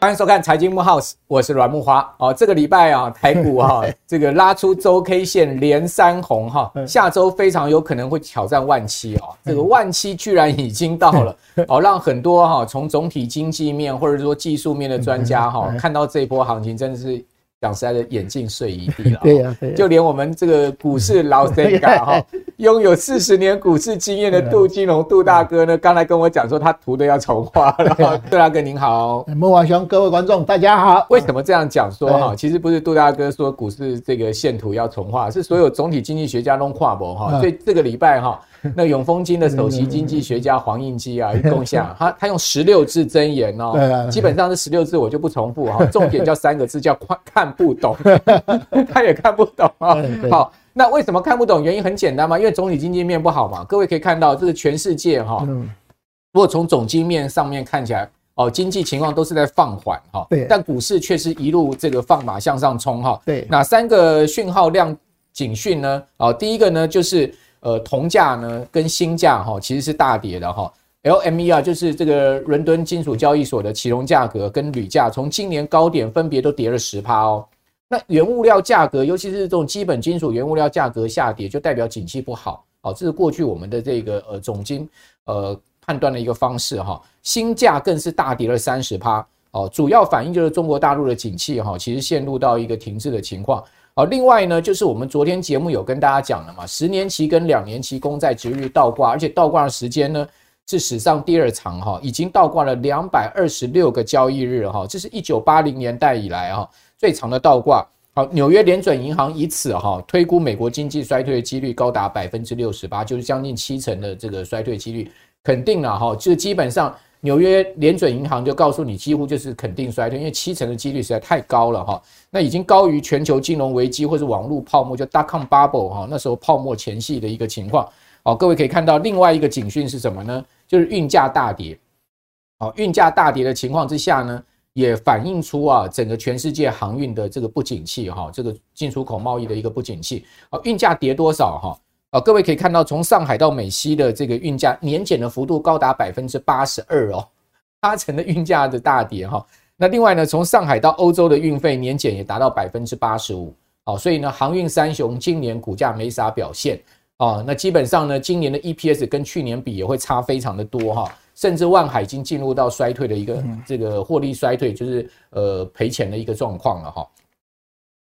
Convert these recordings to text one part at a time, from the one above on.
欢迎收看财经木 house，我是阮木华。哦，这个礼拜啊，台股哈、啊，这个拉出周 K 线连三红哈，下周非常有可能会挑战万七哦。这个万七居然已经到了，哦，让很多哈从总体经济面或者说技术面的专家哈看到这波行情，真的是。讲实在的，眼镜碎一地了。对呀，就连我们这个股市老神咖哈，拥有四十年股市经验的杜金龙杜大哥呢，刚才跟我讲说他图的要重画了。杜大哥您好，莫华兄，各位观众大家好。为什么这样讲说哈？其实不是杜大哥说股市这个线图要重画，是所有总体经济学家弄跨博哈。所以这个礼拜哈。那永丰金的首席经济学家黄应基啊，一共下他他用十六字箴言哦，基本上是十六字，我就不重复哈，重点叫三个字叫看看不懂，他也看不懂啊。好，那为什么看不懂？原因很简单嘛，因为总体经济面不好嘛。各位可以看到，这是全世界哈，如果从总经面上面看起来哦，经济情况都是在放缓哈，但股市却是一路这个放马向上冲哈。对，哪三个讯号量警讯呢？哦，第一个呢就是。呃，铜价呢跟锌价哈其实是大跌的哈，LME 啊就是这个伦敦金属交易所的期铜价格跟铝价从今年高点分别都跌了十趴哦。那原物料价格，尤其是这种基本金属原物料价格下跌，就代表景气不好哦。这是过去我们的这个呃总经呃判断的一个方式哈。锌价更是大跌了三十趴哦，主要反映就是中国大陆的景气哈，其实陷入到一个停滞的情况。好，另外呢，就是我们昨天节目有跟大家讲了嘛，十年期跟两年期公债殖利率倒挂，而且倒挂的时间呢是史上第二长哈，已经倒挂了两百二十六个交易日哈，这是一九八零年代以来哈最长的倒挂。好，纽约联准银行以此哈推估美国经济衰退的几率高达百分之六十八，就是将近七成的这个衰退几率，肯定了哈，就基本上。纽约联准银行就告诉你，几乎就是肯定衰退，因为七成的几率实在太高了哈。那已经高于全球金融危机或者网络泡沫，就 dot-com bubble 哈，那时候泡沫前夕的一个情况。好，各位可以看到另外一个警讯是什么呢？就是运价大跌。好，运价大跌的情况之下呢，也反映出啊整个全世界航运的这个不景气哈，这个进出口贸易的一个不景气。好，运价跌多少哈？啊，各位可以看到，从上海到美西的这个运价年减的幅度高达百分之八十二哦，八成的运价的大跌哈。那另外呢，从上海到欧洲的运费年减也达到百分之八十五。好，所以呢，航运三雄今年股价没啥表现啊。那基本上呢，今年的 EPS 跟去年比也会差非常的多哈，甚至万海已经进入到衰退的一个这个获利衰退，就是呃赔钱的一个状况了哈。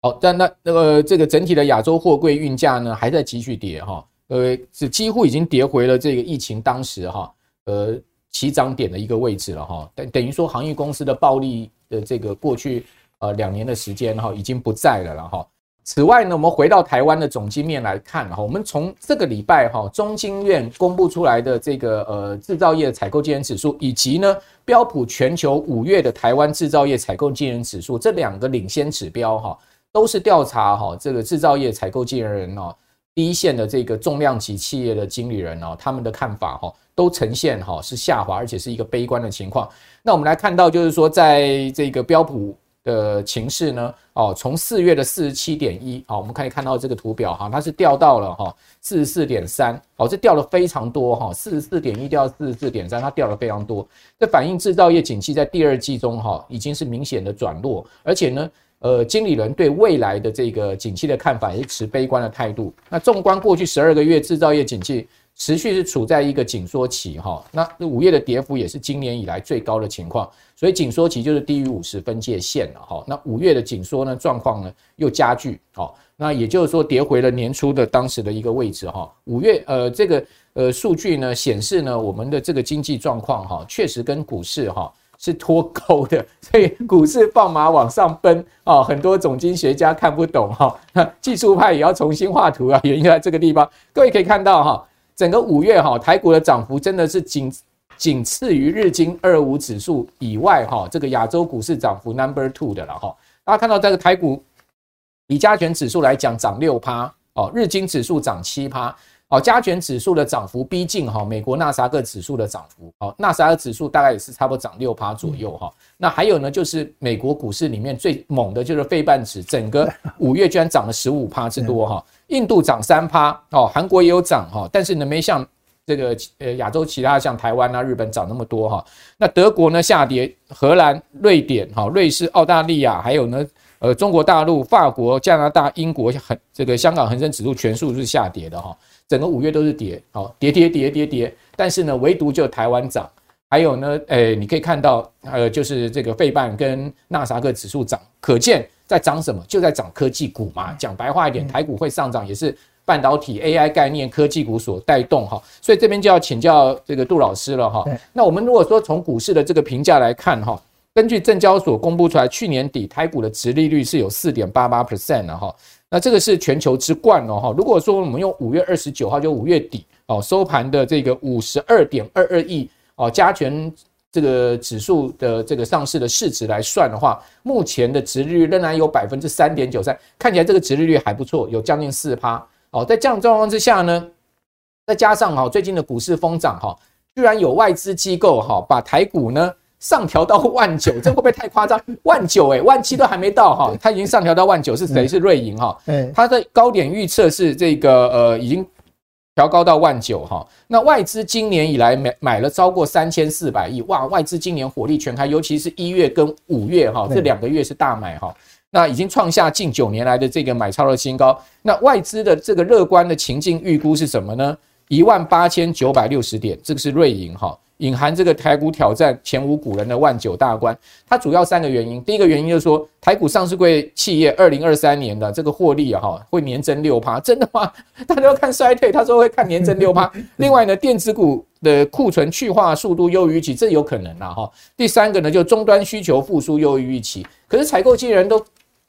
好，但那那个这个整体的亚洲货柜运价呢，还在继续跌哈，呃，是几乎已经跌回了这个疫情当时哈，呃，起涨点的一个位置了哈，等等于说航运公司的暴利的这个过去呃两年的时间哈，已经不在了了哈。此外呢，我们回到台湾的总经面来看哈，我们从这个礼拜哈，中经院公布出来的这个呃制造业采购经理指数，以及呢标普全球五月的台湾制造业采购经理指数这两个领先指标哈。都是调查哈，这个制造业采购经理人哦，第一线的这个重量级企业的经理人哦，他们的看法哈，都呈现哈是下滑，而且是一个悲观的情况。那我们来看到，就是说，在这个标普的情势呢，哦，从四月的四十七点一，好，我们可以看到这个图表哈，它是掉到了哈四十四点三，哦，这掉了非常多哈，四十四点一掉到四十四点三，它掉了非常多，这反映制造业景气在第二季中哈已经是明显的转弱，而且呢。呃，经理人对未来的这个景气的看法也是持悲观的态度。那纵观过去十二个月，制造业景气持续是处在一个紧缩期哈。那五月的跌幅也是今年以来最高的情况，所以紧缩期就是低于五十分界线了哈。那五月的紧缩呢状况呢又加剧，好，那也就是说跌回了年初的当时的一个位置哈。五月呃这个呃数据呢显示呢我们的这个经济状况哈确实跟股市哈。是脱钩的，所以股市放马往上奔啊！很多总经学家看不懂哈，技术派也要重新画图啊，原因在这个地方。各位可以看到哈，整个五月哈，台股的涨幅真的是仅仅次于日经二五指数以外哈，这个亚洲股市涨幅 number two 的了哈。大家看到这个台股以加权指数来讲涨六趴哦，日经指数涨七趴。好，加权指数的涨幅逼近哈美国纳斯达克指数的涨幅，好，纳斯达克指数大概也是差不多涨六趴左右哈。那还有呢，就是美国股市里面最猛的就是费半指，整个 五月居然涨了十五趴之多哈。印度涨三趴哦，韩国也有涨哈，但是呢没像这个呃亚洲其他像台湾啊、日本涨那么多哈。那德国呢下跌，荷兰、瑞典哈、瑞士、澳大利亚，还有呢呃中国大陆、法国、加拿大、英国很这个香港恒生指数全数是下跌的哈，整个五月都是跌，好跌跌跌跌跌，但是呢唯独就台湾涨。还有呢，诶，你可以看到，呃，就是这个费半跟纳萨克指数涨，可见在涨什么？就在涨科技股嘛。讲白话一点，台股会上涨也是半导体、AI 概念、科技股所带动哈。所以这边就要请教这个杜老师了哈。那我们如果说从股市的这个评价来看哈，根据证交所公布出来，去年底台股的殖利率是有四点八八 percent 的哈。那这个是全球之冠哦哈。如果说我们用五月二十九号就五月底哦收盘的这个五十二点二二亿。哦，加权这个指数的这个上市的市值来算的话，目前的值率仍然有百分之三点九三，看起来这个殖利率还不错，有将近四趴。哦，在这样状况之下呢，再加上哈最近的股市疯涨哈，居然有外资机构哈把台股呢上调到万九，这会不会太夸张？万九诶，万七都还没到哈，它已经上调到万九，是谁？是瑞银哈，它的高点预测是这个呃已经。调高到万九哈，那外资今年以来买买了超过三千四百亿哇，外资今年火力全开，尤其是一月跟五月哈，这两个月是大买哈，那已经创下近九年来的这个买超的新高。那外资的这个乐观的情境预估是什么呢？一万八千九百六十点，这个是瑞银哈。隐含这个台股挑战前无古人的万九大关，它主要三个原因。第一个原因就是说，台股上市柜企业二零二三年的这个获利啊，哈，会年增六趴，真的吗？大家要看衰退，他说会看年增六趴。另外呢，电子股的库存去化速度优于预期，这有可能啦，哈。第三个呢，就终端需求复苏优于预期，可是采购经理人都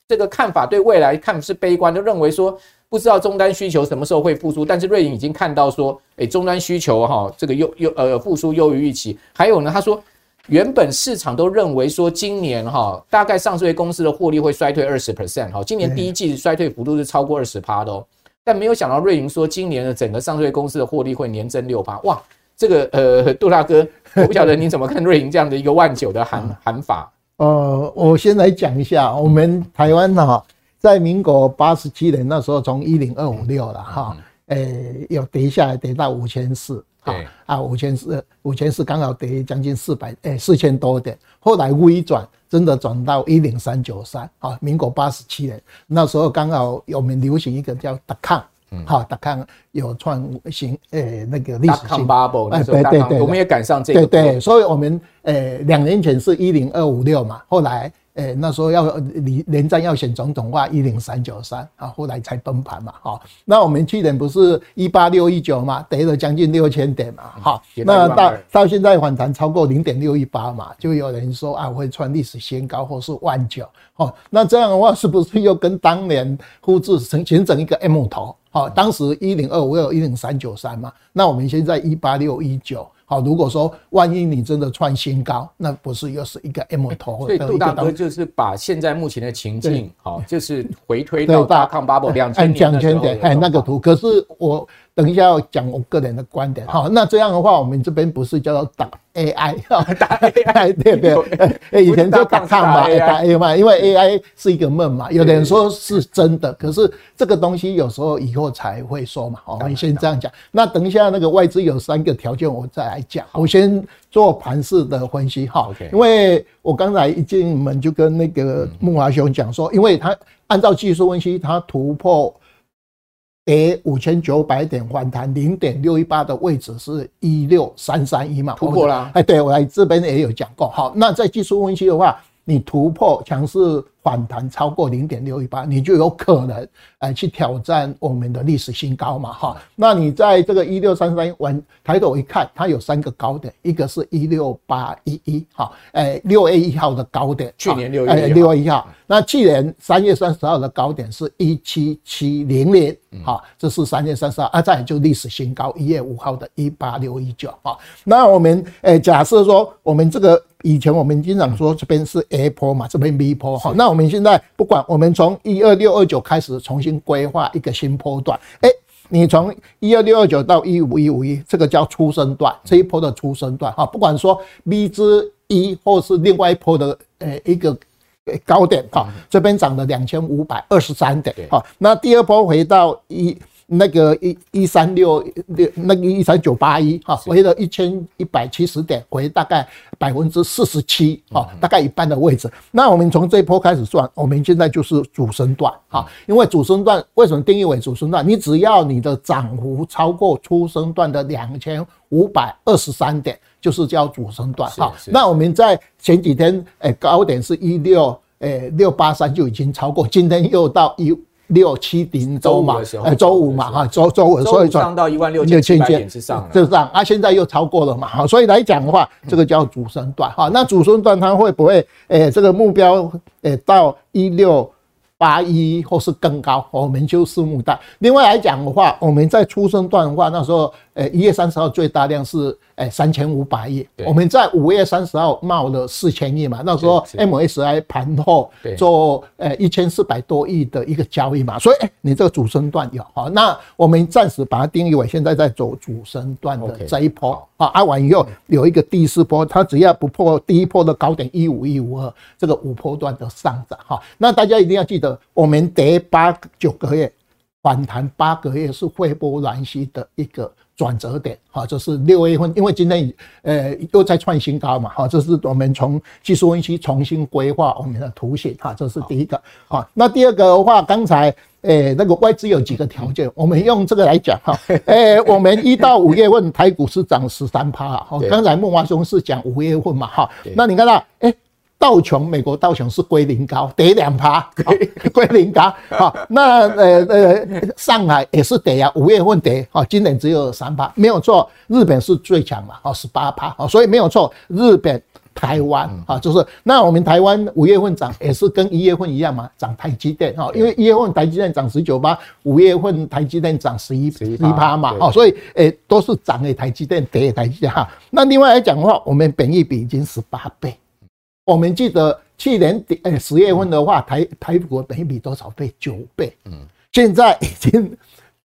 这个看法对未来看是悲观，都认为说。不知道终端需求什么时候会复苏，但是瑞银已经看到说，诶，终端需求哈，这个优优呃复苏优于预期。还有呢，他说原本市场都认为说今年哈，大概上市公司的获利会衰退二十 percent 哈，今年第一季衰退幅度是超过二十趴的哦。但没有想到瑞银说今年的整个上市公司的获利会年增六趴，哇，这个呃杜大哥，我不晓得你怎么看瑞银这样的一个万九的喊喊法？呃，我先来讲一下，我们台湾哈。在民国八十七年那时候，从一零二五六了哈，诶，有跌下来，跌到五千四，啊，五千四，五千四刚好跌将近四百，诶，四千多点。后来微转，真的转到一零三九三，啊，民国八十七年那时候刚好我们流行一个叫达康，哈，达康有创新，诶，那个历史性 bubble，哎，对对对，我们也赶上这个，对对，所以我们诶两年前是一零二五六嘛，后来。诶，那时候要连连战要选总统话一零三九三啊，后来才崩盘嘛，哈。那我们去年不是一八六一九嘛，跌了将近六千点嘛，哈。那到到现在反弹超过零点六一八嘛，就有人说啊会创历史新高或是万九，哦。那这样的话是不是又跟当年复制成形成一个 M 头？好，当时一零二五有一零三九三嘛，那我们现在一八六一九。好，如果说万一你真的创新高，那不是又是一个 M 头？所以杜大哥就是把现在目前的情境，好，就是回推到大康 bubble 两千点，两千点，哎，那个图。可是我等一下要讲我个人的观点。好，那这样的话，我们这边不是叫做打 AI，打 AI，对不对。哎，以前就打抗嘛，打 AI 嘛，因为 AI 是一个梦嘛。有的人说是真的，可是这个东西有时候以后才会说嘛。好，我们先这样讲。那等一下那个外资有三个条件，我再来。来讲，我先做盘式的分析哈，因为我刚才一进门就跟那个木华兄讲说，因为他按照技术分析，他突破跌五千九百点反弹零点六一八的位置是一六三三一嘛，突破了。哎，对我来这边也有讲过。好，那在技术分析的话，你突破强势。反弹超过零点六一八，你就有可能哎去挑战我们的历史新高嘛哈。那你在这个一六三三完抬头一看，它有三个高点，一个是一六八一一哈，哎六月一号的高点，去年六月六月一号。那去年三月三十号的高点是一七七零零，好，这是三月三十号啊，再就历史新高一月五号的一八六一九哈。那我们诶假设说我们这个。以前我们经常说这边是 A 波嘛，这边 B 波哈。那我们现在不管，我们从一二六二九开始重新规划一个新波段。诶，你从一二六二九到一五一五一，这个叫初升段，这一波的初升段哈。不管说 B 之一或是另外一波的呃一个高点哈，这边涨了两千五百二十三点，哈，那第二波回到一。那个一一三六六，那个一三九八一哈，回了一千一百七十点，回大概百分之四十七哈，大概一半的位置。那我们从这一波开始算，我们现在就是主升段哈，因为主升段为什么定义为主升段？你只要你的涨幅超过初升段的两千五百二十三点，就是叫主升段哈。那我们在前几天诶高点是一六哎六八三就已经超过，今天又到一。六七零周嘛，哎，周五嘛，哈，周周五，所以涨到一万六千七百点之上，就这样啊，现在又超过了嘛，哈，所以来讲的话，这个叫主升段，哈，那主升段它会不会，诶，这个目标，诶，到一六八一或是更高，我们就拭目待。另外来讲的话，我们在出生段的话，那时候，诶，一月三十号最大量是。哎，三千五百亿，我们在五月三十号冒了四千亿嘛，那时候 MSCI 盘后做呃一千四百多亿的一个交易嘛，所以哎，你这个主升段有好，那我们暂时把它定义为现在在走主升段的这一波啊，按完以后有一个第四波，它只要不破第一波的高点一五一五二，这个五波段的上涨哈，那大家一定要记得，我们跌八九个月反弹八个月是汇波那契的一个。转折点，哈，这是六月份，因为今天呃又在创新高嘛，哈，这是我们从技术分析重新规划我们的图形，哈，这是第一个，好，那第二个的话，刚才诶那个外资有几个条件，我们用这个来讲，哈，诶 我们一到五月份台股是涨十三趴，哈，刚才孟华兄是讲五月份嘛，哈，那你看到诶。道琼，美国道琼是归零高，跌两趴，归零高。好，那呃呃，上海也是跌啊，五月份跌，好，今年只有三趴，没有错。日本是最强嘛，好，十八趴，好，所以没有错。日本、台湾，啊，就是那我们台湾五月份涨也是跟一月份一样嘛，涨台积电，哈，因为一月份台积电涨十九趴，五月份台积电涨十一十一趴嘛，好，所以诶都是涨诶台积电，跌诶台积电哈。那另外来讲的话，我们本益比已经十八倍。我们记得去年底，诶，十月份的话，台台股的本益比多少倍？九倍。嗯，现在已经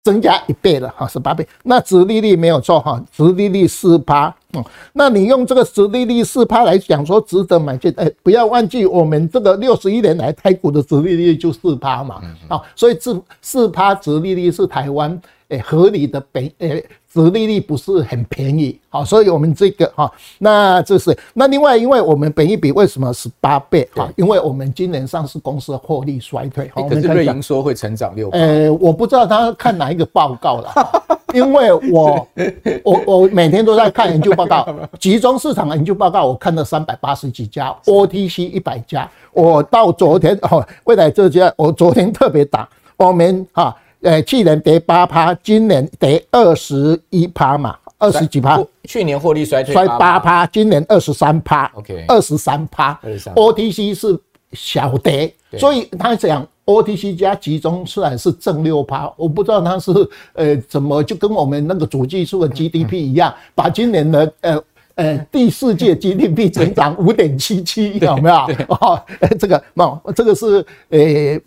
增加一倍了，哈，十八倍。那殖利率没有错，哈，殖利率四趴。嗯，那你用这个殖利率四趴来讲，说值得买进，诶，不要忘记我们这个六十一年来台股的殖利率就四趴嘛。啊，所以这四趴殖利率是台湾诶合理的本诶。殖利率不是很便宜，好，所以我们这个哈，那这是那另外，因为我们本益比为什么十八倍哈？因为我们今年上市公司的获利衰退，可是瑞银说会成长六倍。呃，我不知道他看哪一个报告了，因为我我我每天都在看研究报告，集中市场的研究报告，我看了三百八十几家，OTC 一百家，我到昨天哦，未来这家我昨天特别打，我们哈。呃，去年跌八趴，今年跌二十一趴嘛，二十几趴。去年获利衰退衰八趴，今年二十三趴。OK，二十三趴。OTC 是小跌，所以他讲 OTC 加集中出来是正六趴，我不知道他是呃怎么就跟我们那个主技术的 GDP 一样，把今年的呃呃第四届 GDP 增长五点七七，有没有？哦，这个那这个是呃。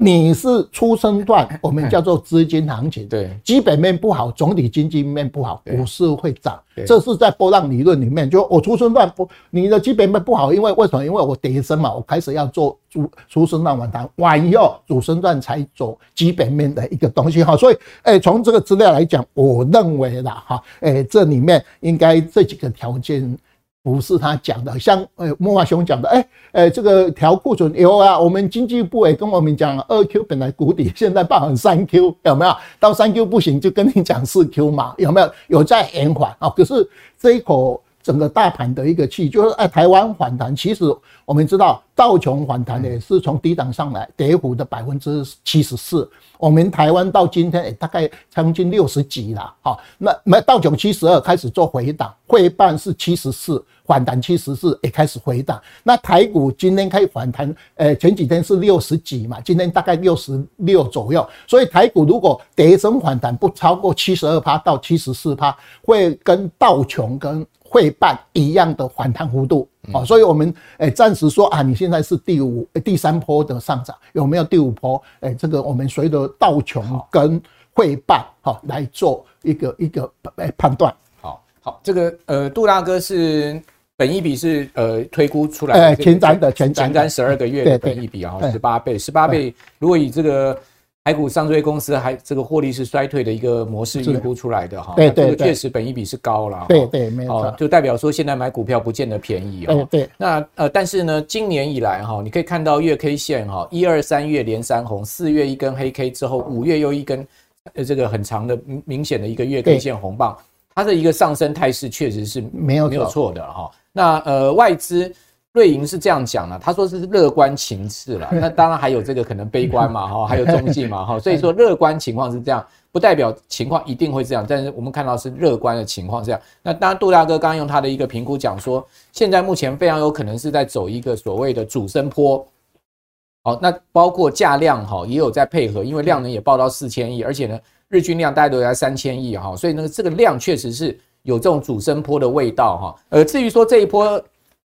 你是出生段，我们叫做资金行情，对，基本面不好，总体经济面不好，股市会涨，这是在波浪理论里面，就我出生段不，你的基本面不好，因为为什么？因为我跌升嘛，我开始要做主初升段反弹，完以后主升段才走基本面的一个东西哈，所以，诶，从这个资料来讲，我认为啦哈，诶，这里面应该这几个条件。不是他讲的，像呃莫华雄讲的，哎，呃这个调库存有啊，我们经济部也跟我们讲，二 Q 本来谷底，现在报成三 Q，有没有？到三 Q 不行，就跟你讲四 Q 嘛，有没有？有在延缓啊？可是这一口整个大盘的一个气，就是哎，台湾反弹，其实我们知道道琼反弹也是从低档上来，跌幅的百分之七十四。我们台湾到今天，哎，大概将近六十几了，哈，那没道琼七十二开始做回档，汇办是七十四，反弹七十四也开始回档。那台股今天开始反弹，诶，前几天是六十几嘛，今天大概六十六左右。所以台股如果跌升反弹不超过七十二趴到七十四趴，会跟道琼跟会办一样的反弹幅度，好，所以我们诶暂时说啊，你现在是第五、第三波的上涨，有没有第五波？诶，这个我们随着道琼跟会办哈来做一个一个诶判断。好好，这个呃杜大哥是本一比是呃推估出来的，呃前瞻的前前瞻十二个月的本一比啊，十八倍，十八倍。如果以这个台股上市公司还这个获利是衰退的一个模式预估出来的哈，对对，这个确实本一比是高了，对对没错，就代表说现在买股票不见得便宜啊。对对，那呃但是呢，今年以来哈，你可以看到月 K 线哈，一二三月连三红，四月一根黑 K 之后，五月又一根呃这个很长的明显的一个月 K 线红棒，它的一个上升态势确实是没有没有错的哈。那呃，外资瑞银是这样讲的，他说是乐观情势了。那当然还有这个可能悲观嘛，哈，还有中性嘛，哈。所以说乐观情况是这样，不代表情况一定会这样。但是我们看到是乐观的情况这样。那当然，杜大哥刚刚用他的一个评估讲说，现在目前非常有可能是在走一个所谓的主升坡。好，那包括价量哈也有在配合，因为量能也报到四千亿，而且呢日均量大概都在三千亿哈，所以呢这个量确实是。有这种主升坡的味道哈，呃，至于说这一波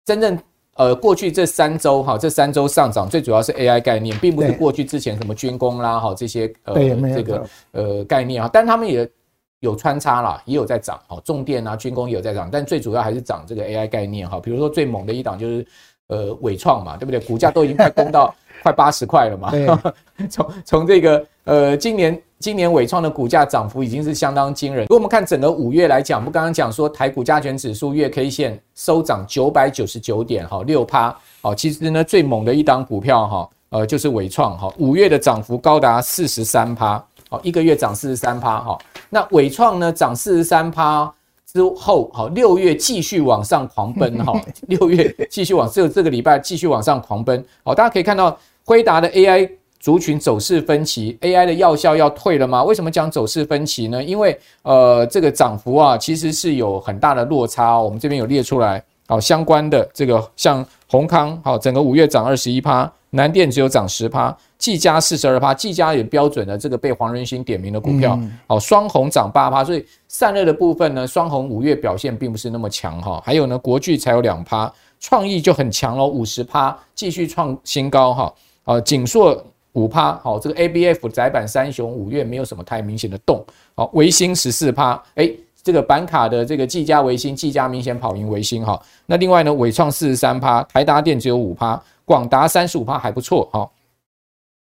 真正呃过去这三周哈，这三周上涨最主要是 AI 概念，并不是过去之前什么军工啦哈这些呃这个呃概念啊，但他们也有穿插啦，也有在涨哈，重电啊军工也有在涨，但最主要还是涨这个 AI 概念哈，比如说最猛的一档就是呃伟创嘛，对不对？股价都已经快攻到 快八十块了嘛，从从这个呃今年。今年伟创的股价涨幅已经是相当惊人。如果我们看整个五月来讲，我们刚刚讲说台股加权指数月 K 线收涨九百九十九点，哈，六趴，好，其实呢最猛的一档股票，哈，呃，就是伟创，哈，五月的涨幅高达四十三趴，好，一个月涨四十三趴，哈，那伟创呢涨四十三趴之后，好，六月继续往上狂奔，哈，六月继续往这这个礼拜继续往上狂奔，好，大家可以看到辉达的 AI。族群走势分歧，AI 的药效要退了吗？为什么讲走势分歧呢？因为呃，这个涨幅啊，其实是有很大的落差哦。我们这边有列出来，好，相关的这个像宏康，好，整个五月涨二十一趴，南电只有涨十趴，技嘉四十二趴，技嘉也标准的这个被黄仁勋点名的股票，好，双红涨八趴，所以散热的部分呢，双红五月表现并不是那么强哈。还有呢，国巨才有两趴，创意就很强喽，五十趴，继续创新高哈。啊，景硕。五趴，好，这个 A B F 载板三雄五月没有什么太明显的动，好，维新十四趴，哎，这个板卡的这个技嘉维新，技嘉明显跑赢维新哈，那另外呢，纬创四十三趴，台达电只有五趴，广达三十五趴还不错哈，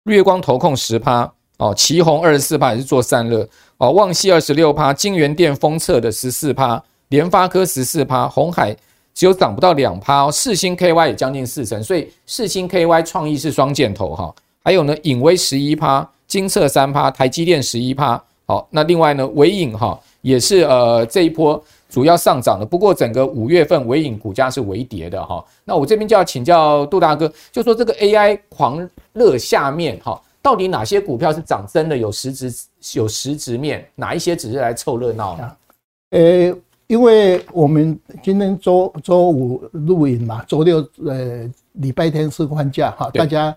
月光投控十趴，哦，奇鋐二十四趴也是做散热，哦，旺矽二十六趴，金元电封测的十四趴，联发科十四趴，鸿海只有涨不到两趴哦，世芯 K Y 也将近四成，所以世星 K Y 创意是双箭头哈。还有呢，影威十一趴，金色三趴，台积电十一趴。好，那另外呢，伟影哈也是呃这一波主要上涨的。不过整个五月份伟影股价是微跌的哈。那我这边就要请教杜大哥，就说这个 AI 狂热下面哈，到底哪些股票是涨真的有实质有实质面，哪一些只是来凑热闹呢？呃，因为我们今天周周五录影嘛，周六呃礼拜天是放假哈，大家。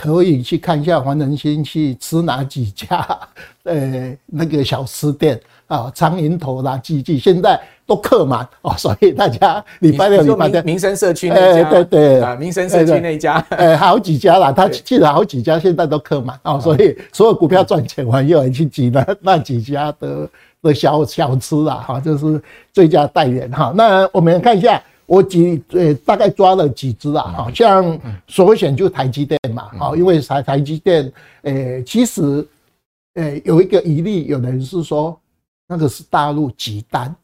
可以去看一下黄仁勋去吃哪几家，呃，那个小吃店啊，苍蝇头啦、季季，现在都客满 哦，所以大家礼拜六、礼拜天，民生社区那家，对对啊，民生社区那家，呃，好几家啦，他去了好几家，现在都客满哦，所以所有股票赚钱完又来去挤那那几家的的小小吃啦，哈，就是最佳代言哈。那我们看一下。我几呃大概抓了几只啊，好像首选就台积电嘛，好，因为台台积电，诶，其实，诶，有一个疑虑，有人是说那个是大陆集单，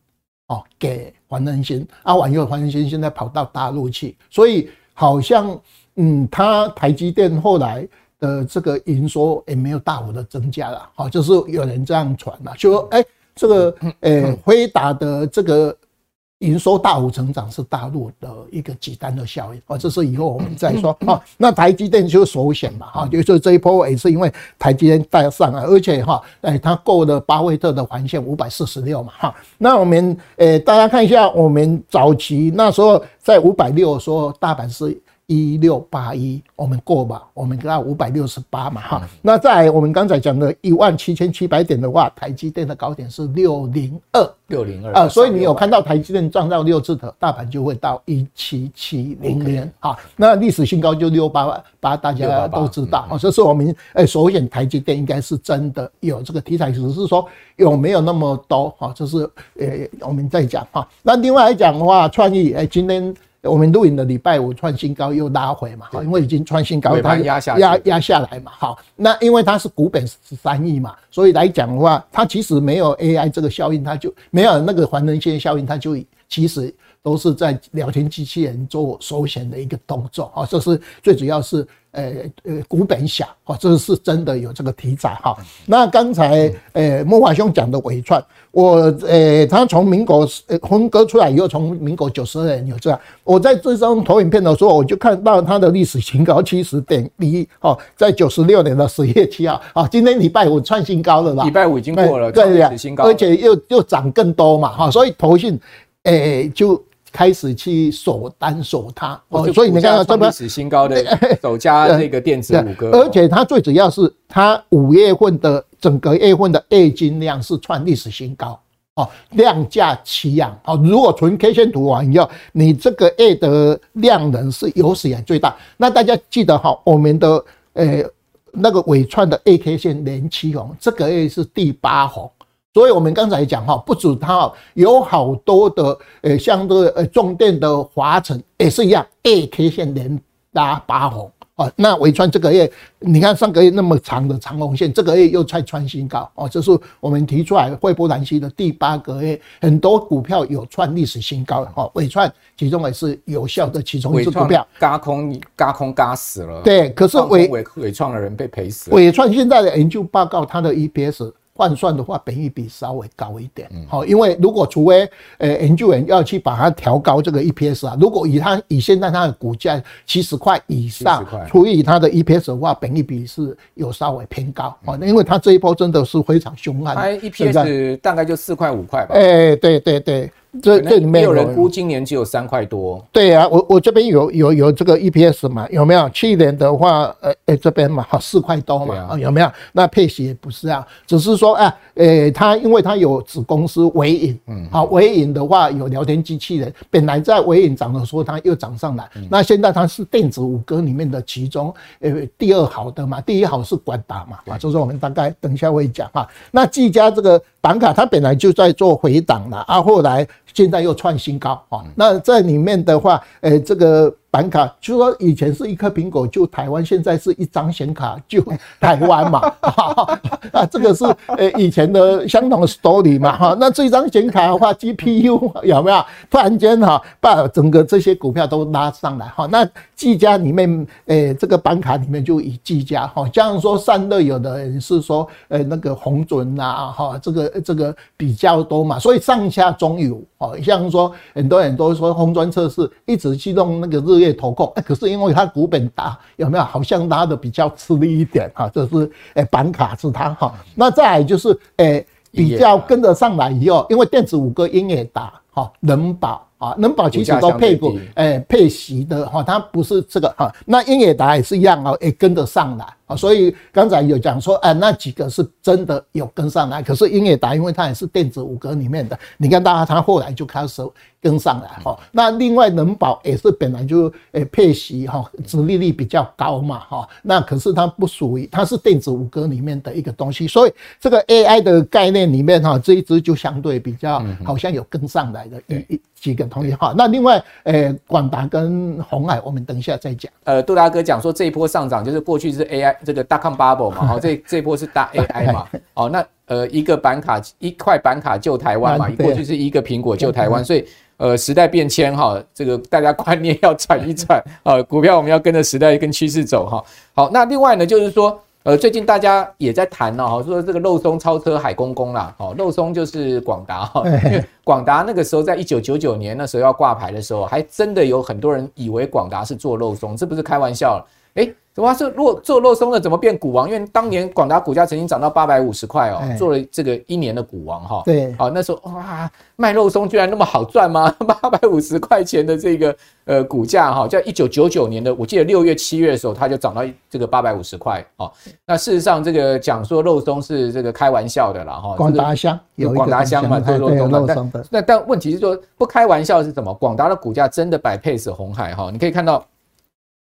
哦，给黄仁勋，啊，完以后黄仁勋现在跑到大陆去，所以好像，嗯，他台积电后来的这个营收也没有大幅的增加了，好，就是有人这样传嘛，就说，诶，这个，诶，辉达的这个。营收大幅成长是大陆的一个极端的效应啊，这是以后我们再说啊。那台积电就首选嘛，哈，就是这一波也是因为台积电带上来，而且哈，哎，它过了巴菲特的环线五百四十六嘛，哈。那我们诶，大家看一下，我们早期那时候在五百六的时候大阪是一六八一，我们过吧，我们到五百六十八嘛哈。那在我们刚才讲的一万七千七百点的话，台积电的高点是六零二，六零二啊，所以你有看到台积电撞到六字头，大盘就会到一七七零年啊。那历史新高就六八八，大家都知道啊。这是我们诶首选台积电应该是真的有这个题材，只是说有没有那么多哈，这是呃我们在讲哈。那另外来讲的话，创意诶今天。我们录影的礼拜五创新高又拉回嘛，因为已经创新高，它压下压压下来嘛，好，那因为它是股本十三亿嘛，所以来讲的话，它其实没有 AI 这个效应，它就没有那个环能线效应，它就其实都是在聊天机器人做首选的一个动作啊，这是最主要是。呃呃，股本小哦，这是真的有这个题材哈。那刚才呃莫华兄讲的纬创，我呃他从民国呃分割出来以后，从民国九十二年有这样。我在这张投影片的时候，我就看到它的历史新高七十点一哦，在九十六年的十月七号啊，今天礼拜五创新高了吧？礼拜五已经过了，对历史新高，而且又又涨更多嘛哈，所以投信诶就。开始去锁单锁它哦，所以你看到这边历史新高的 首家那个电子五哥，而且它最主要是它五月份的整个月份的月均量是创历史新高哦，量价齐扬哦。如果纯 K 线图完以后，你这个月的量能是有史以来最大。那大家记得哈，我们的呃那个尾串的 A K 线连七红，这个月是第八红。所以我们刚才讲哈，不止它有好多的呃，像这个呃重电的华晨也是一样，A K 线连拉八红啊。那纬创这个月，你看上个月那么长的长红线，这个月又再创新高哦。这是我们提出来惠波兰西的第八个月，很多股票有创历史新高哦。纬创其中也是有效的其中一只股票，嘎空嘎空嘎死了。对，可是纬纬纬创的人被赔死了。纬创现在的研究报告，它的 E P S。换算的话，本益比稍微高一点，好，因为如果除非呃研究员要去把它调高这个 EPS 啊，如果以它以现在它的股价七十块以上除以它的 EPS 的话，本益比是有稍微偏高。啊，因为它这一波真的是非常凶悍，它 EPS 大概就四块五块吧，哎，对对对。这这里面有人估今年只有三块多。对啊，我我这边有有有这个 EPS 嘛？有没有？去年的话，呃呃这边嘛，好四块多嘛，啊有没有？那配息也不是啊，只是说哎，呃它因为它有子公司微影，嗯，好微影的话有聊天机器人，本来在微影涨的时候它又涨上来，那现在它是电子五哥里面的其中呃第二好的嘛，第一好是管达嘛，啊，就是我们大概等一下会讲啊。那技嘉这个板卡它本来就在做回档了啊，后来。现在又创新高啊！那在里面的话，呃，这个。板卡就说以前是一颗苹果就台湾，现在是一张显卡就台湾嘛？啊，这个是呃以前的相同的 story 嘛？哈，那这张显卡的话，GPU 有没有突然间哈把整个这些股票都拉上来？哈，那技嘉里面，诶这个板卡里面就以技嘉哈，像说散热有的人是说，呃那个红准呐，哈，这个这个比较多嘛，所以上下中游哦，像说很多人都说红砖测试一直去弄那个日。投控，可是因为它股本大，有没有？好像拉的比较吃力一点哈，这是诶板卡是它哈。那再来就是诶比较跟得上来以后，因为电子五哥英也达哈能保啊，能保其实都配股诶配息的哈，它不是这个哈。那英也达也是一样啊，也跟得上来。啊，所以刚才有讲说，哎，那几个是真的有跟上来，可是英业达，因为它也是电子五格里面的，你看大家它后来就开始跟上来哈。那另外能保也是本来就诶配息哈，殖利率比较高嘛哈。那可是它不属于，它是电子五格里面的一个东西，所以这个 AI 的概念里面哈，这一支就相对比较好像有跟上来的一一几个东西哈。那另外诶，广达跟鸿海，我们等一下再讲。呃，杜大哥讲说这一波上涨就是过去是 AI。这个大康 bubble 嘛，好，这这波是大 AI 嘛，哦，那呃一个板卡一块板卡救台湾嘛，过去是一个苹果救台湾，所以呃时代变迁哈，这个大家观念要转一转啊，股票我们要跟着时代跟趋势走哈。好，那另外呢就是说，呃最近大家也在谈呢，哈，说这个肉松超车海公公啦，哦，肉松就是广达哈，因为广达那个时候在一九九九年那时候要挂牌的时候，还真的有很多人以为广达是做肉松，这不是开玩笑了，诶怎么是做做肉松的怎么变股王？因为当年广达股价曾经涨到八百五十块哦，做了这个一年的股王哈。对，好，那时候哇，卖肉松居然那么好赚吗？八百五十块钱的这个呃股价哈，在一九九九年的我记得六月七月的时候，它就涨到这个八百五十块哦。那事实上这个讲说肉松是这个开玩笑的啦哈。广达香有广达香嘛做肉松的，那但问题是说不开玩笑是什么？广达的股价真的百倍是红海哈，你可以看到。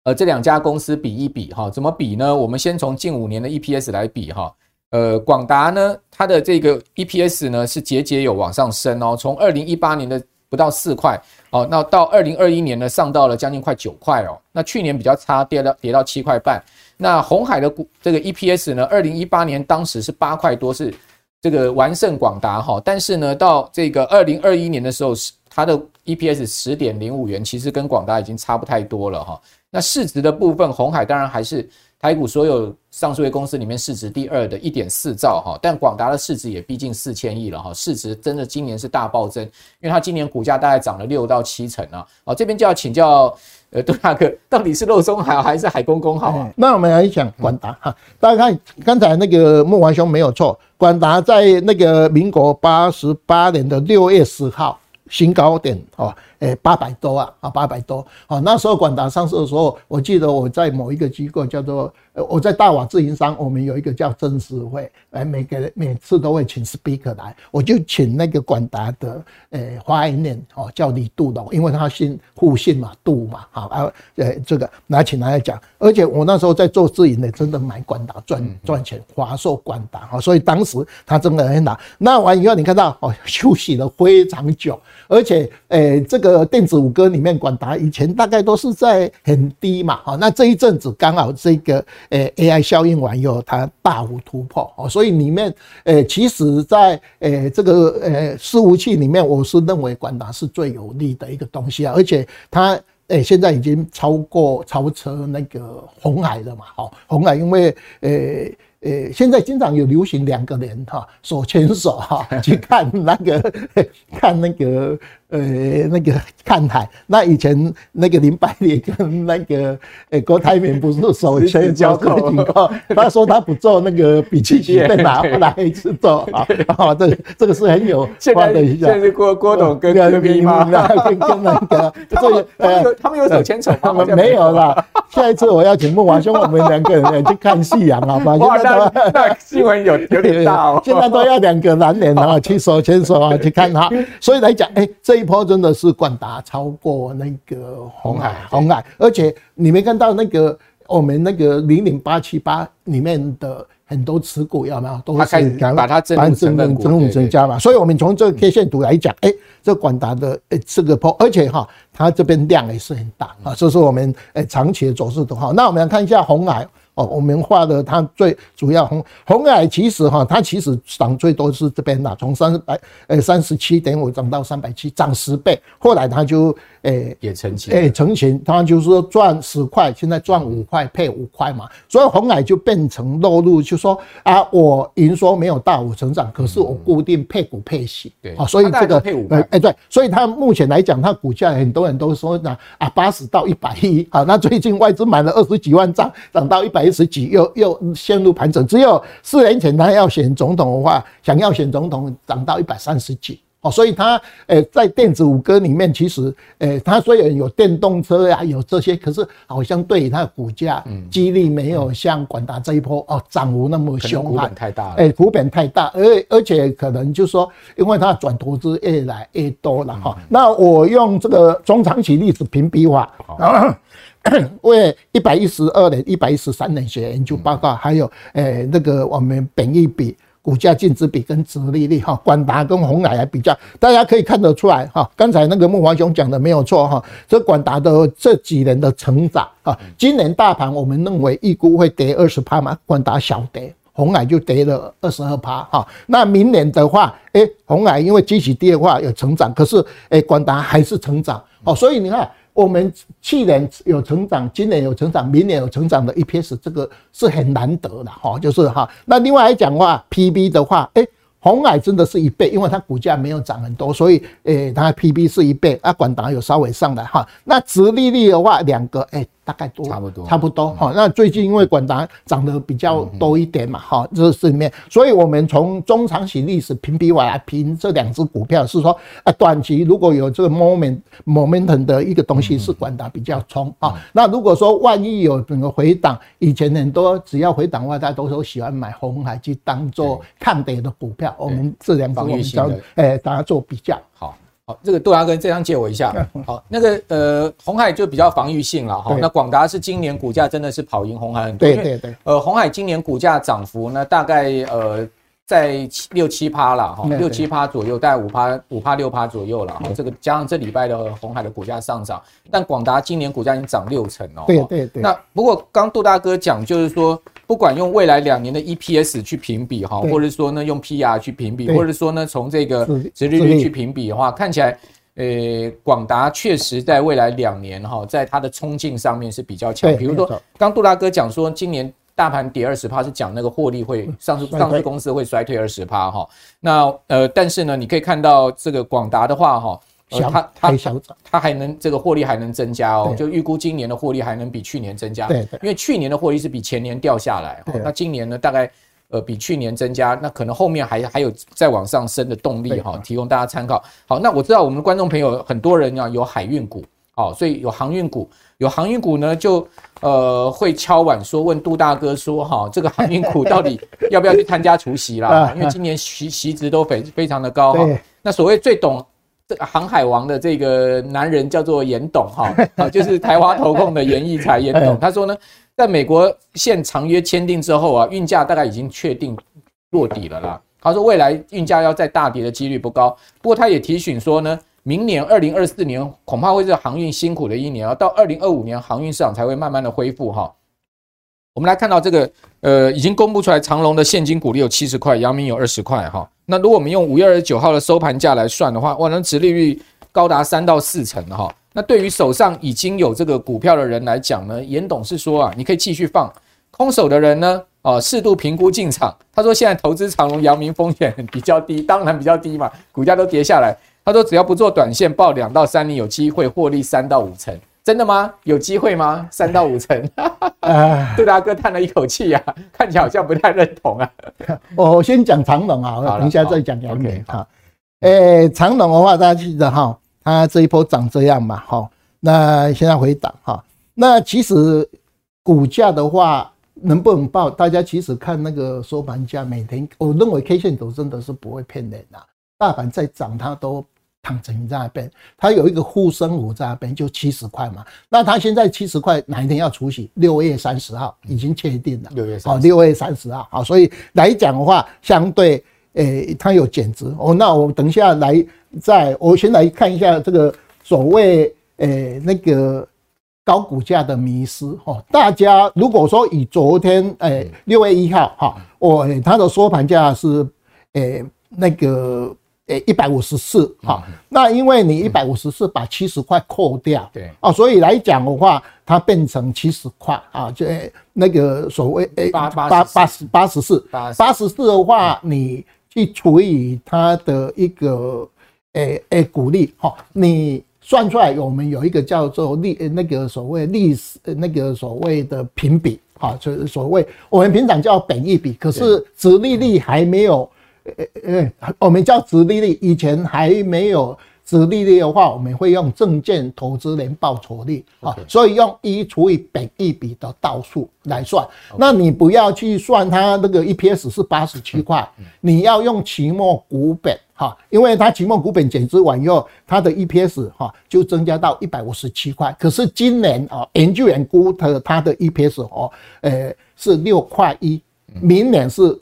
呃，这两家公司比一比哈，怎么比呢？我们先从近五年的 EPS 来比哈。呃，广达呢，它的这个 EPS 呢是节节有往上升哦，从二零一八年的不到四块哦，那到二零二一年呢上到了将近快九块哦。那去年比较差，跌到跌到七块半。那红海的股这个 EPS 呢，二零一八年当时是八块多，是这个完胜广达哈。但是呢，到这个二零二一年的时候，是它的 EPS 十点零五元，其实跟广达已经差不太多了哈。那市值的部分，红海当然还是台股所有上市公司里面市值第二的一点四兆哈，但广达的市值也逼近四千亿了哈，市值真的今年是大暴增，因为它今年股价大概涨了六到七成啊。好，这边就要请教呃杜大哥，到底是肉松好还是海公公好啊？那我们来讲广达哈，大家看刚才那个慕驊兄没有错，广达在那个民国八十八年的六月十号新高点哦。诶，八百多啊，啊，八百多，好，那时候广达上市的时候，我记得我在某一个机构叫做。呃，我在大瓦自营商，我们有一个叫真实会，哎，每个每次都会请 speaker 来，我就请那个广达的，诶，发言人哦，叫李杜龙，因为他姓互姓嘛，杜嘛，好啊，呃，这个拿请他来讲，而且我那时候在做自营的，真的买广达赚赚钱，华硕广达啊，所以当时他真的很拿。那完以后，你看到哦，休息了非常久，而且，呃，这个电子五哥里面，广达以前大概都是在很低嘛，哈，那这一阵子刚好这个。诶，AI 效应完以后，它大幅突破哦，所以里面诶，其实在诶这个诶伺服器里面，我是认为广达是最有利的一个东西啊，而且它诶现在已经超过超车那个红海了嘛，好，红海因为诶。呃，现在经常有流行两个人哈手牵手哈 去看那个 看那个呃那个 看海。那以前那个林百里跟那个呃郭台铭不是手牵手交过，他说他不做那个比基尼，被拿回来一次做啊。啊，这个这个是很有 关的。现在是郭郭董跟跟跟跟那个这个呃他们有手牵手吗？没有啦。下一次我要请孟华兄，我们两个人去看夕阳好吧？那新闻有有点大哦，现在都要两个男人啊，去手牵手啊，去看他。所以来讲，哎，这一波真的是冠达超过那个红海，红海，而且你没看到那个我们那个零零八七八里面的很多持股有没有？都是把它增增增增加嘛。所以我们从这个 K 线图来讲，哎，这广达的哎这个波，而且哈，它这边量也是很大啊。这是我们哎长期的走势图哈。那我们来看一下红海。我们画的它最主要红红矮其实哈，它其实涨最多是这边啦，从三百呃三十七点五涨到三百七，涨十倍。后来它就诶、欸、也成型，诶成型，他就是说赚十块，现在赚五块配五块嘛，所以红海就变成落入，就说啊，我营收没有大幅成长，可是我固定配股配息，对，好，所以这个配五块，哎对，所以它目前来讲，它股价很多人都说那啊八十到一百一，好，那最近外资买了二十几万张，涨到一百一。十几又又陷入盘整，只有四年前他要选总统的话，想要选总统涨到一百三十几哦，所以他诶在电子五哥里面，其实诶他虽然有电动车呀，有这些，可是好像对于他的股价激励没有像广达这一波哦涨幅那么凶悍，股本太大了，诶股本太大，而而且可能就是说，因为他转投资越来越多了哈。那我用这个中长期历史评比法。为一百一十二年、一百一十三年写研究报告，还有诶那个我们本益比、股价净值比跟殖利率哈，广达跟红海来比较，大家可以看得出来哈。刚才那个慕驊兄讲的没有错哈，这广达的这几年的成长啊，今年大盘我们认为预估会跌二十趴嘛，广达小跌，红海就跌了二十二趴哈。那明年的话，诶红海因为基期低的话有成长，可是诶广达还是成长哦，所以你看。我们去年有成长，今年有成长，明年有成长的 EPS，这个是很难得的哈，就是哈。那另外来讲话，PB 的话，哎，红海真的是一倍，因为它股价没有涨很多，所以诶，它 PB 是一倍，啊，管达有稍微上来哈。那直利率的话，两个诶。大概多差不多差不多哈。那最近因为广达涨得比较多一点嘛，哈，这是里面，所以我们从中长期历史评比我来评这两只股票，是说啊，短期如果有这个 moment momentum 的一个东西是广达比较冲啊。那如果说万一有整个回档，以前很多只要回档的话，大家都说喜欢买红海去当做抗跌的股票，我们这两只我们叫诶，大家做比较好。这个杜大哥这张借我一下。好，那个呃，红海就比较防御性了哈。那广达是今年股价真的是跑赢红海很多。对对对。呃，红海今年股价涨幅呢，大概呃在六七趴了哈，六七趴左右，大概五趴五趴六趴左右了哈。这个加上这礼拜的红海的股价上涨，但广达今年股价已经涨六成哦。对对对。那不过刚杜大哥讲就是说。不管用未来两年的 EPS 去评比哈，或者说呢用 PR 去评比，或者说呢从这个殖利率去评比的话，看起来，呃，广达确实在未来两年哈，在它的冲劲上面是比较强。比如说，刚杜大哥讲说，今年大盘跌二十趴，是讲那个获利会上市上市公司会衰退二十趴哈。那呃，但是呢，你可以看到这个广达的话哈。呃，它它它还能这个获利还能增加哦，就预估今年的获利还能比去年增加。对，因为去年的获利是比前年掉下来，那今年呢大概呃比去年增加，那可能后面还还有再往上升的动力哈，提供大家参考。好，那我知道我们的观众朋友很多人啊有海运股，好，所以有航运股，有航运股呢就呃会敲碗说问杜大哥说哈，这个航运股到底要不要去参加除夕啦？因为今年席席值都非非常的高哈。那所谓最懂。航海王的这个男人叫做严董哈，啊，就是台华投控的严义才严董。他说呢，在美国现长约签订之后啊，运价大概已经确定落底了啦。他说未来运价要再大跌的几率不高，不过他也提醒说呢，明年二零二四年恐怕会是航运辛苦的一年啊，到二零二五年航运市场才会慢慢的恢复哈。我们来看到这个，呃，已经公布出来，长隆的现金股利有七十块，阳明有二十块，哈。那如果我们用五月二十九号的收盘价来算的话，哇，那殖利率高达三到四成，哈。那对于手上已经有这个股票的人来讲呢，严董事说啊，你可以继续放空手的人呢，啊，适度评估进场。他说现在投资长隆、阳明风险比较低，当然比较低嘛，股价都跌下来。他说只要不做短线，抱两到三年有机会获利三到五成。真的吗？有机会吗？三到五成，杜大哥叹了一口气啊，看起来好像不太认同啊。我先讲长龙啊，等一下再讲阳明哈。诶，长龙的话，大家记得哈，它这一波涨这样嘛，哈，那现在回档哈。那其实股价的话，能不能报？大家其实看那个收盘价，每天我认为 K 线图真的是不会骗人的，大盘再涨它都。躺平在那边，他有一个护身符在那边，就七十块嘛。那他现在七十块，哪一天要除息？六月三十号已经确定了。六月三，六月三十号。好，所以来讲的话，相对诶、欸，它有减值哦。那我等一下来，再我先来看一下这个所谓诶、欸、那个高股价的迷失哦。大家如果说以昨天诶六、欸、月一号哈，我它的收盘价是诶、欸、那个。诶，一百五十四哈，那因为你一百五十四把七十块扣掉，对。啊，所以来讲的话，它变成七十块啊，就那个所谓诶八八八十八十四八十四。的话，你去除以它的一个诶诶股利哈，你算出来我们有一个叫做利那个所谓历史那个所谓的评比哈，就是所谓我们平常叫本益比，可是殖利率还没有。呃呃，我们叫直利率，以前还没有直利率的话，我们会用证券投资年报酬率啊，所以用一除以本一比的倒数来算。那你不要去算它那个 EPS 是八十七块，你要用期末股本哈，因为它期末股本减值完以后，它的 EPS 哈就增加到一百五十七块。可是今年啊，研究员估的它的 EPS 哦，呃是六块一，明年是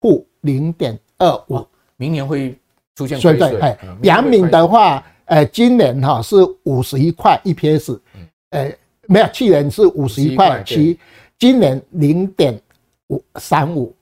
负零点。二五，明年会出现亏损。哎，阳明的话，呃，今年哈是五十一块 EPS，呃，没有，去年是五十一块七，今年零点五三五，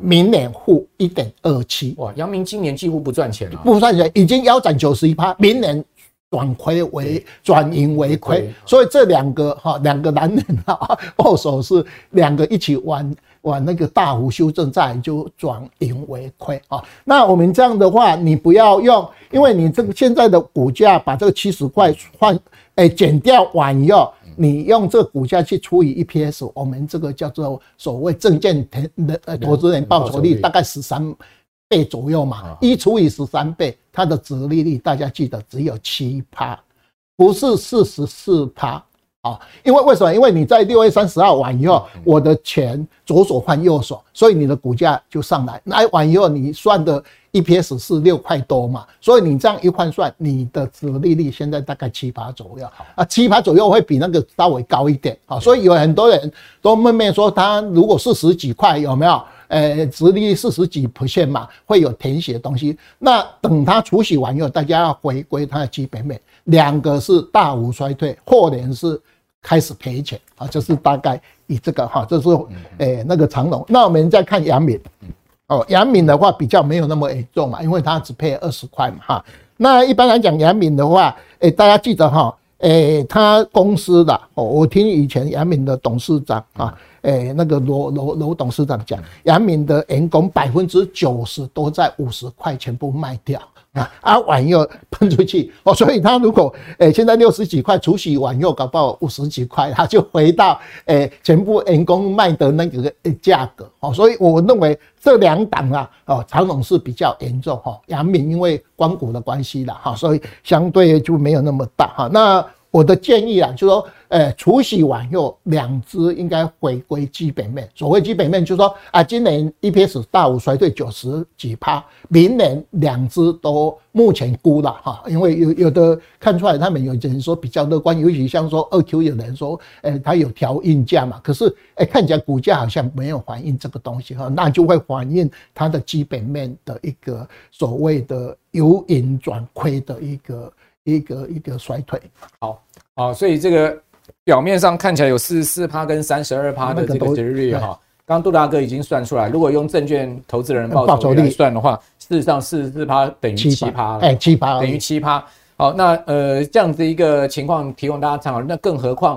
明年负一点二七。哇，阳明今年几乎不赚钱了，不赚钱，已经腰斩九十一趴，明年转亏为转盈为亏，所以这两个哈两个男人哈握手是两个一起玩。往那个大幅修正，再就转盈为亏啊。那我们这样的话，你不要用，因为你这个现在的股价把这个七十块换，哎，减掉完以后，你用这个股价去除以 EPS，我们这个叫做所谓证券的呃投资人报酬率大概十三倍左右嘛，一除以十三倍，它的折利率大家记得只有七趴，不是四十四趴。啊，因为为什么？因为你在六月三十号完以后，我的钱左手换右手，所以你的股价就上来。那完以后，你算的 EPS 是六块多嘛，所以你这样一换算，你的殖利率现在大概七八左右。啊，七八左右会比那个稍微高一点。啊，所以有很多人都闷闷说，他如果四十几块，有没有？呃，殖利率四十几 percent 嘛，会有填写的东西。那等它除息完以后，大家要回归它的基本面，两个是大幅衰退，或者是。开始赔钱啊，就是大概以这个哈，就是诶那个长荣。那我们再看阳明，哦，阳明的话比较没有那么严重嘛，因为它只赔二十块嘛哈。那一般来讲，阳明的话，诶大家记得哈，诶他公司的哦，我听以前阳明的董事长啊，诶那个罗罗罗董事长讲，阳明的员工百分之九十都在五十块全部卖掉。啊，啊，碗又喷出去哦，所以他如果诶、欸、现在六十几块，除洗碗又搞到五十几块，他就回到诶、全部人工卖的那个价格哦，所以我认为这两档啊哦，长荣是比较严重哈，阳明因为光谷的关系了哈，所以相对就没有那么大哈，那。我的建议啊，就是说，呃，除息完后，两只应该回归基本面。所谓基本面，就是说啊，今年 EPS 大幅衰退九十几趴，明年两只都目前估了哈，因为有有的看出来，他们有人说比较乐观，尤其像说二 Q 有人说，呃，它有调运价嘛，可是哎，看起来股价好像没有反映这个东西哈，那就会反映它的基本面的一个所谓的由盈转亏的一个。一个一个衰退，好，好，所以这个表面上看起来有四十四趴跟三十二趴的这个殖利率哈，刚刚杜大哥已经算出来，如果用证券投资人报酬率算的话，事实上四十四趴等于七趴，哎，七趴等于七趴。好，那呃这样子一个情况提供大家参考，那更何况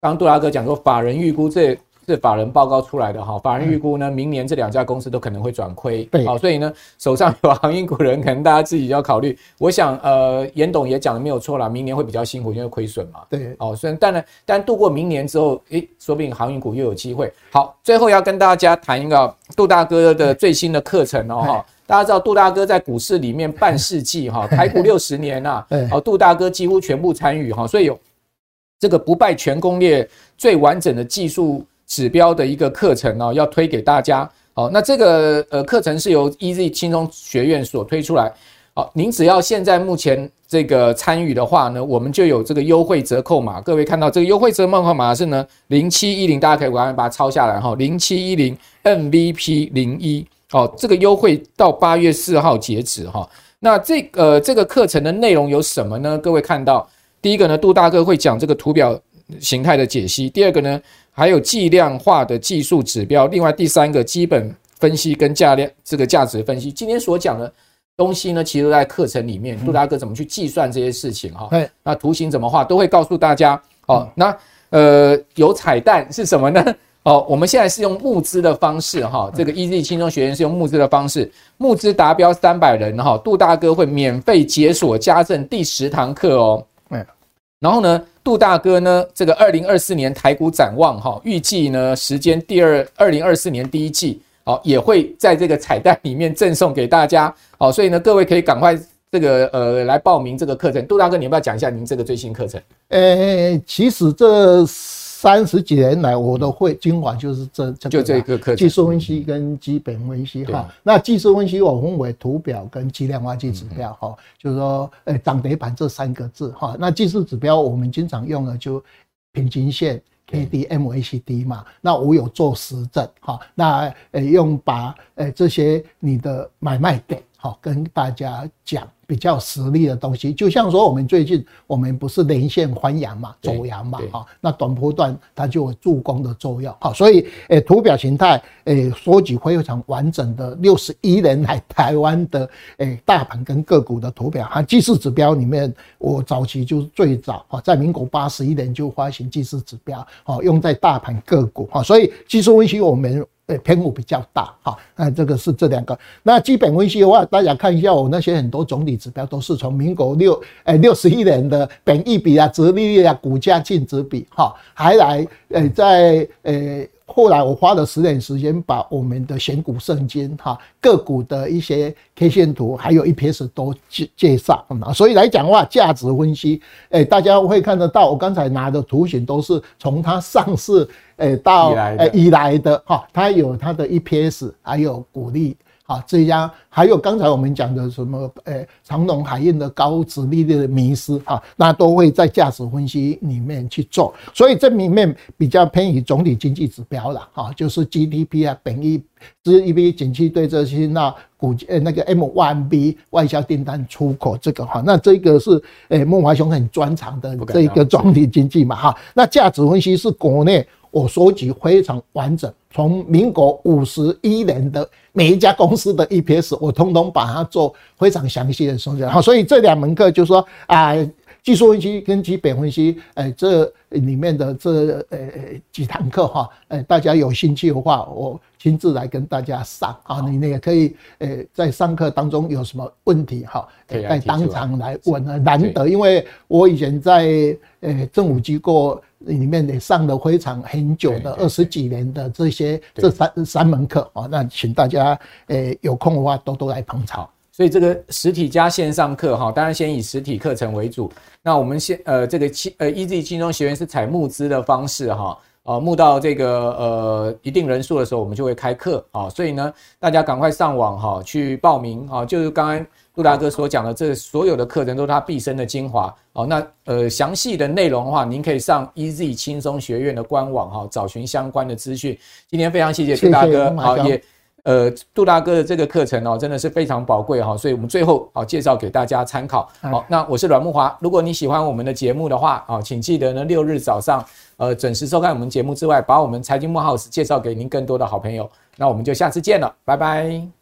刚刚杜大哥讲说法人预估这。是法人报告出来的哈，法人预估呢，明年这两家公司都可能会转亏。对，好，所以呢，手上有航运股人，可能大家自己要考虑。我想，呃，严董也讲的没有错啦，明年会比较辛苦，因为亏损嘛。对，哦，虽然但呢，但度过明年之后，诶，说不定航运股又有机会。好，最后要跟大家谈一个杜大哥的最新的课程哦哈。大家知道杜大哥在股市里面半世纪哈，台股六十年呐，哦，杜大哥几乎全部参与哈，所以有这个不败全攻略最完整的技术。指标的一个课程哦，要推给大家。好，那这个呃课程是由 EZ 轻松学院所推出来。好，您只要现在目前这个参与的话呢，我们就有这个优惠折扣码。各位看到这个优惠折扣码是呢零七一零，大家可以赶快把它抄下来哈。零七一零 MVP 零一，哦，这个优惠到八月四号截止哈。那这个、呃这个课程的内容有什么呢？各位看到，第一个呢，杜大哥会讲这个图表形态的解析。第二个呢，还有计量化的技术指标，另外第三个基本分析跟价量这个价值分析，今天所讲的东西呢，其实都在课程里面，杜大哥怎么去计算这些事情哈？对，那图形怎么画，都会告诉大家。哦，那呃有彩蛋是什么呢？哦，我们现在是用募资的方式哈，这个 EZ 轻松学院是用募资的方式，募资达标三百人哈，杜大哥会免费解锁家政第十堂课哦。然后呢？杜大哥呢？这个二零二四年台股展望哈，预计呢时间第二二零二四年第一季，好也会在这个彩蛋里面赠送给大家，好，所以呢各位可以赶快这个呃来报名这个课程。杜大哥，你要不要讲一下您这个最新课程？呃，其实这。三十几年来，我都会精华就是这这个就这个课，技术分析跟基本分析哈。那技术分析我分为图表跟计量化技指标哈，就是说，呃，涨跌板这三个字哈。那技术指标我们经常用的就平均线、K D、MACD 嘛。那我有做实证哈。那呃用把呃这些你的买卖点好跟大家讲。比较实力的东西，就像说我们最近我们不是连线翻阳嘛，走阳嘛，哈，那短波段它就有助攻的作用，好，所以诶图表形态诶收集非常完整的六十一年来台湾的诶大盘跟个股的图表，哈，技术指标里面我早期就是最早哈，在民国八十一年就发行技术指标，好用在大盘个股，哈，所以技术分析我们。对，篇幅比较大，哈，那这个是这两个。那基本分析的话，大家看一下我那些很多总体指标都是从民国六呃六十一年的本益比啊、折利率啊、股价净值比哈，还来呃在呃。后来我花了十年时间，把我们的选股圣经哈个股的一些 K 线图，还有 EPS 都介介绍啊。所以来讲的话，价值分析，诶，大家会看得到，我刚才拿的图形都是从它上市诶到哎以来的哈，它有它的 EPS，还有股利。啊，这家还有刚才我们讲的什么，呃，长隆海运的高殖利率的迷失啊，那都会在价值分析里面去做。所以这里面比较偏于总体经济指标了啊，就是 GDP 啊，本益比、景气对这些那股呃那个 M1B 外销订单出口这个哈，那这个是呃孟华雄很专长的这个总体经济嘛哈。那价值分析是国内。我收集非常完整，从民国五十一年的每一家公司的 EPS，我通通把它做非常详细的收集。好，所以这两门课就是说啊，技术分析跟基本分析，哎，这里面的这呃几堂课哈，哎，大家有兴趣的话，我亲自来跟大家上啊，你也可以呃在上课当中有什么问题哈，在当场来问啊，难得，因为我以前在呃政府机构。里面也上了非常很久的二十几年的这些这三三门课啊，那请大家诶有空的话多多来捧场。所以这个实体加线上课哈，当然先以实体课程为主。那我们先呃这个轻呃 EZ 轻松学院是采募资的方式哈，呃募到这个呃一定人数的时候，我们就会开课啊。所以呢，大家赶快上网哈去报名啊，就是刚刚。杜大哥所讲的这所有的课程都是他毕生的精华哦。那呃详细的内容的话，您可以上 EZ 轻松学院的官网哈，找寻相关的资讯。今天非常谢谢杜大哥，好也呃杜大哥的这个课程哦，真的是非常宝贵哈，所以我们最后好介绍给大家参考。好，那我是阮木华，如果你喜欢我们的节目的话啊，请记得呢六日早上呃准时收看我们节目之外，把我们财经幕 House 介绍给您更多的好朋友。那我们就下次见了，拜拜。